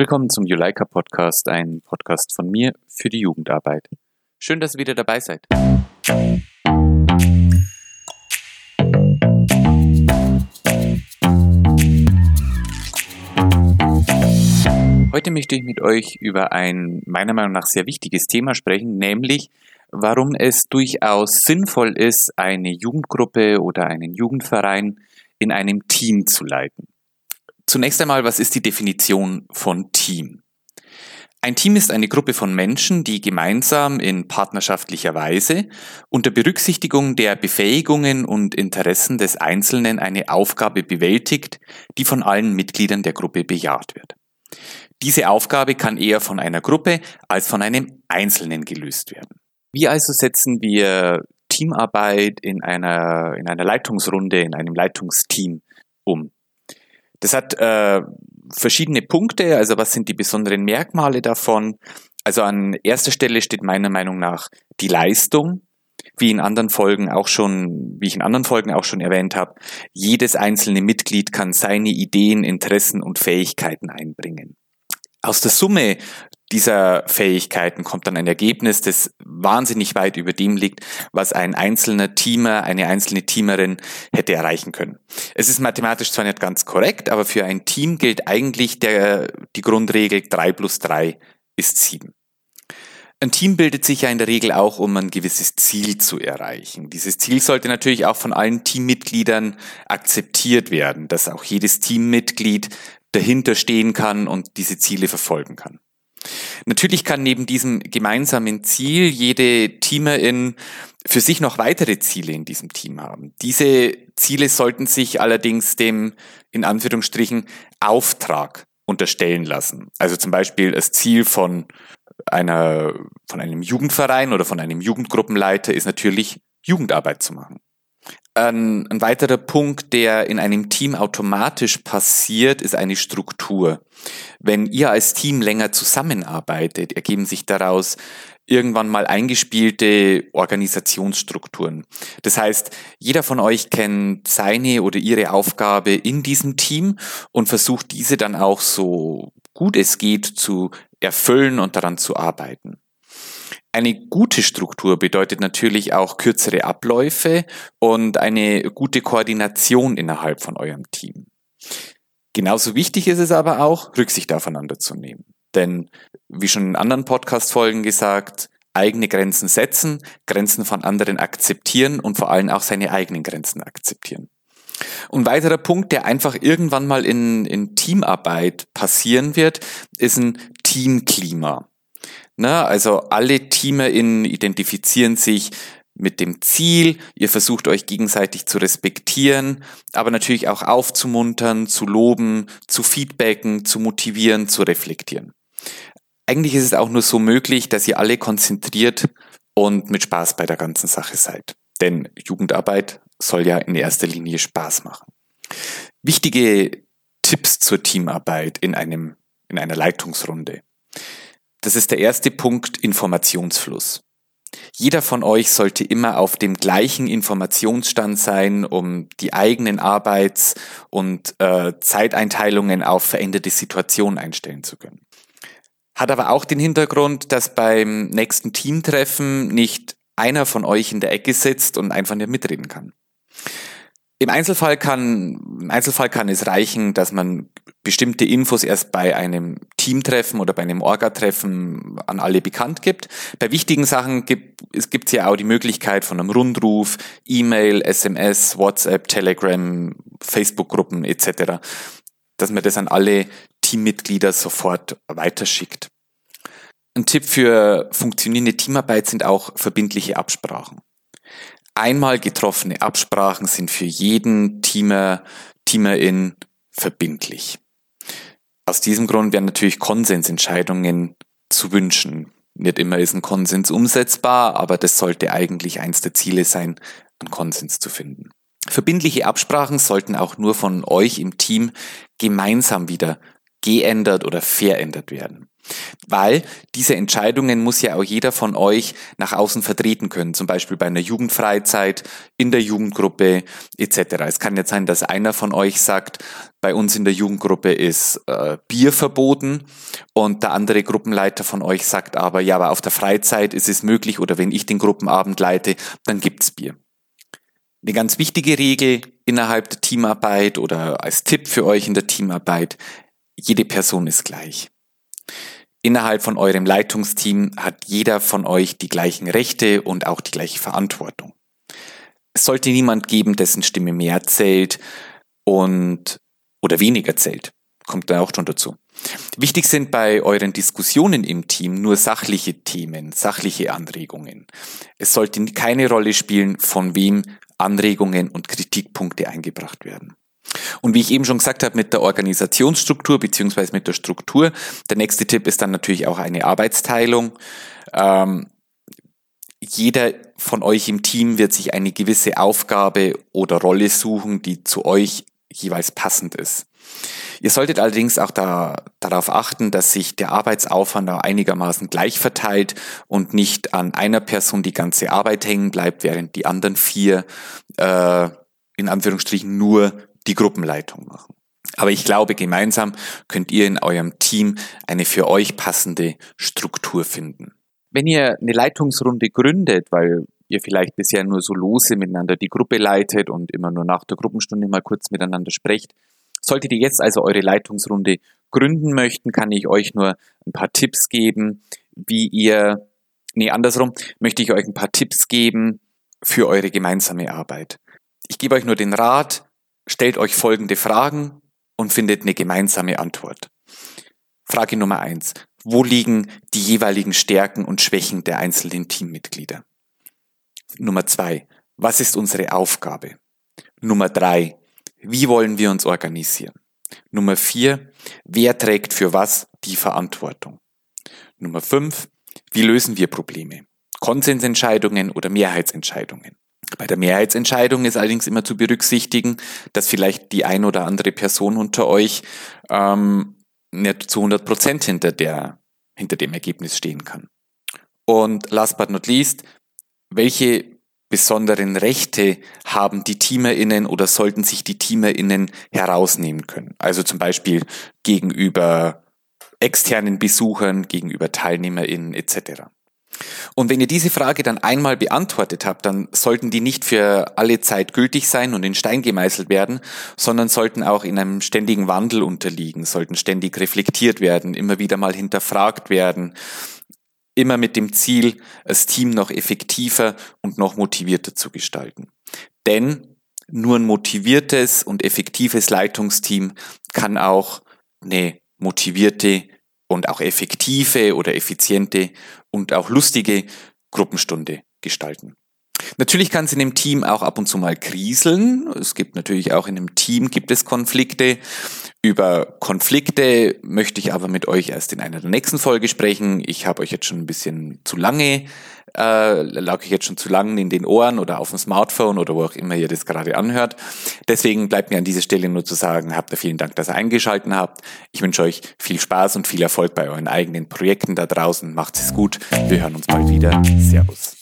Willkommen zum Juleika Podcast, ein Podcast von mir für die Jugendarbeit. Schön, dass ihr wieder dabei seid. Heute möchte ich mit euch über ein meiner Meinung nach sehr wichtiges Thema sprechen, nämlich warum es durchaus sinnvoll ist, eine Jugendgruppe oder einen Jugendverein in einem Team zu leiten. Zunächst einmal, was ist die Definition von Team? Ein Team ist eine Gruppe von Menschen, die gemeinsam in partnerschaftlicher Weise unter Berücksichtigung der Befähigungen und Interessen des Einzelnen eine Aufgabe bewältigt, die von allen Mitgliedern der Gruppe bejaht wird. Diese Aufgabe kann eher von einer Gruppe als von einem Einzelnen gelöst werden. Wie also setzen wir Teamarbeit in einer, in einer Leitungsrunde, in einem Leitungsteam um? Das hat äh, verschiedene Punkte, also was sind die besonderen Merkmale davon? Also an erster Stelle steht meiner Meinung nach die Leistung, wie in anderen Folgen auch schon, wie ich in anderen Folgen auch schon erwähnt habe, jedes einzelne Mitglied kann seine Ideen, Interessen und Fähigkeiten einbringen. Aus der Summe dieser Fähigkeiten kommt dann ein Ergebnis, das wahnsinnig weit über dem liegt, was ein einzelner Teamer, eine einzelne Teamerin hätte erreichen können. Es ist mathematisch zwar nicht ganz korrekt, aber für ein Team gilt eigentlich der, die Grundregel 3 plus 3 ist 7. Ein Team bildet sich ja in der Regel auch, um ein gewisses Ziel zu erreichen. Dieses Ziel sollte natürlich auch von allen Teammitgliedern akzeptiert werden, dass auch jedes Teammitglied dahinter stehen kann und diese Ziele verfolgen kann. Natürlich kann neben diesem gemeinsamen Ziel jede Teamerin für sich noch weitere Ziele in diesem Team haben. Diese Ziele sollten sich allerdings dem, in Anführungsstrichen, Auftrag unterstellen lassen. Also zum Beispiel das Ziel von einer, von einem Jugendverein oder von einem Jugendgruppenleiter ist natürlich Jugendarbeit zu machen. Ein, ein, weiterer Punkt, der in einem Team automatisch passiert, ist eine Struktur. Wenn ihr als Team länger zusammenarbeitet, ergeben sich daraus irgendwann mal eingespielte Organisationsstrukturen. Das heißt, jeder von euch kennt seine oder ihre Aufgabe in diesem Team und versucht diese dann auch so gut es geht zu erfüllen und daran zu arbeiten. Eine gute Struktur bedeutet natürlich auch kürzere Abläufe und eine gute Koordination innerhalb von eurem Team. Genauso wichtig ist es aber auch, Rücksicht aufeinander zu nehmen. Denn, wie schon in anderen Podcast-Folgen gesagt, eigene Grenzen setzen, Grenzen von anderen akzeptieren und vor allem auch seine eigenen Grenzen akzeptieren. Und weiterer Punkt, der einfach irgendwann mal in, in Teamarbeit passieren wird, ist ein Teamklima. Ne? Also alle TeamerInnen identifizieren sich mit dem Ziel, ihr versucht euch gegenseitig zu respektieren, aber natürlich auch aufzumuntern, zu loben, zu feedbacken, zu motivieren, zu reflektieren. Eigentlich ist es auch nur so möglich, dass ihr alle konzentriert und mit Spaß bei der ganzen Sache seid. Denn Jugendarbeit soll ja in erster Linie Spaß machen. Wichtige Tipps zur Teamarbeit in einem, in einer Leitungsrunde. Das ist der erste Punkt, Informationsfluss. Jeder von euch sollte immer auf dem gleichen Informationsstand sein, um die eigenen Arbeits- und äh, Zeiteinteilungen auf veränderte Situationen einstellen zu können. Hat aber auch den Hintergrund, dass beim nächsten Teamtreffen nicht einer von euch in der Ecke sitzt und einfach nicht mitreden kann. Im Einzelfall kann, im Einzelfall kann es reichen, dass man bestimmte Infos erst bei einem Teamtreffen oder bei einem Orga-Treffen an alle bekannt gibt. Bei wichtigen Sachen gibt es gibt's ja auch die Möglichkeit von einem Rundruf, E-Mail, SMS, WhatsApp, Telegram, Facebook-Gruppen etc., dass man das an alle Teammitglieder sofort weiterschickt. Ein Tipp für funktionierende Teamarbeit sind auch verbindliche Absprachen einmal getroffene Absprachen sind für jeden Teamer, Teamerin verbindlich. Aus diesem Grund wären natürlich Konsensentscheidungen zu wünschen. Nicht immer ist ein Konsens umsetzbar, aber das sollte eigentlich eins der Ziele sein, einen Konsens zu finden. Verbindliche Absprachen sollten auch nur von euch im Team gemeinsam wieder geändert oder verändert werden. Weil diese Entscheidungen muss ja auch jeder von euch nach außen vertreten können, zum Beispiel bei einer Jugendfreizeit, in der Jugendgruppe etc. Es kann jetzt sein, dass einer von euch sagt, bei uns in der Jugendgruppe ist äh, Bier verboten und der andere Gruppenleiter von euch sagt aber, ja, aber auf der Freizeit ist es möglich oder wenn ich den Gruppenabend leite, dann gibt's Bier. Eine ganz wichtige Regel innerhalb der Teamarbeit oder als Tipp für euch in der Teamarbeit, jede Person ist gleich. Innerhalb von eurem Leitungsteam hat jeder von euch die gleichen Rechte und auch die gleiche Verantwortung. Es sollte niemand geben, dessen Stimme mehr zählt und oder weniger zählt. Kommt da auch schon dazu. Wichtig sind bei euren Diskussionen im Team nur sachliche Themen, sachliche Anregungen. Es sollte keine Rolle spielen, von wem Anregungen und Kritikpunkte eingebracht werden. Und wie ich eben schon gesagt habe, mit der Organisationsstruktur beziehungsweise mit der Struktur, der nächste Tipp ist dann natürlich auch eine Arbeitsteilung. Ähm, jeder von euch im Team wird sich eine gewisse Aufgabe oder Rolle suchen, die zu euch jeweils passend ist. Ihr solltet allerdings auch da, darauf achten, dass sich der Arbeitsaufwand auch einigermaßen gleich verteilt und nicht an einer Person die ganze Arbeit hängen bleibt, während die anderen vier äh, in Anführungsstrichen nur die Gruppenleitung machen. Aber ich glaube, gemeinsam könnt ihr in eurem Team eine für euch passende Struktur finden. Wenn ihr eine Leitungsrunde gründet, weil ihr vielleicht bisher nur so lose miteinander die Gruppe leitet und immer nur nach der Gruppenstunde mal kurz miteinander sprecht, solltet ihr jetzt also eure Leitungsrunde gründen möchten, kann ich euch nur ein paar Tipps geben, wie ihr, nee, andersrum, möchte ich euch ein paar Tipps geben für eure gemeinsame Arbeit. Ich gebe euch nur den Rat, stellt euch folgende Fragen und findet eine gemeinsame Antwort. Frage Nummer eins. Wo liegen die jeweiligen Stärken und Schwächen der einzelnen Teammitglieder? Nummer zwei. Was ist unsere Aufgabe? Nummer drei. Wie wollen wir uns organisieren? Nummer vier. Wer trägt für was die Verantwortung? Nummer fünf. Wie lösen wir Probleme? Konsensentscheidungen oder Mehrheitsentscheidungen? Bei der Mehrheitsentscheidung ist allerdings immer zu berücksichtigen, dass vielleicht die ein oder andere Person unter euch ähm, nicht zu 100 Prozent hinter, der, hinter dem Ergebnis stehen kann. Und last but not least, welche besonderen Rechte haben die TeamerInnen oder sollten sich die TeamerInnen herausnehmen können? Also zum Beispiel gegenüber externen Besuchern, gegenüber TeilnehmerInnen etc. Und wenn ihr diese Frage dann einmal beantwortet habt, dann sollten die nicht für alle Zeit gültig sein und in Stein gemeißelt werden, sondern sollten auch in einem ständigen Wandel unterliegen, sollten ständig reflektiert werden, immer wieder mal hinterfragt werden, immer mit dem Ziel, das Team noch effektiver und noch motivierter zu gestalten. Denn nur ein motiviertes und effektives Leitungsteam kann auch eine motivierte und auch effektive oder effiziente und auch lustige Gruppenstunde gestalten. Natürlich kann es in dem Team auch ab und zu mal kriseln. Es gibt natürlich auch in einem Team gibt es Konflikte. Über Konflikte möchte ich aber mit euch erst in einer der nächsten Folge sprechen. Ich habe euch jetzt schon ein bisschen zu lange äh, lag ich jetzt schon zu lange in den Ohren oder auf dem Smartphone oder wo auch immer ihr das gerade anhört. Deswegen bleibt mir an dieser Stelle nur zu sagen, habt ihr vielen Dank, dass ihr eingeschalten habt. Ich wünsche euch viel Spaß und viel Erfolg bei euren eigenen Projekten da draußen. Macht es gut. Wir hören uns bald wieder. Servus.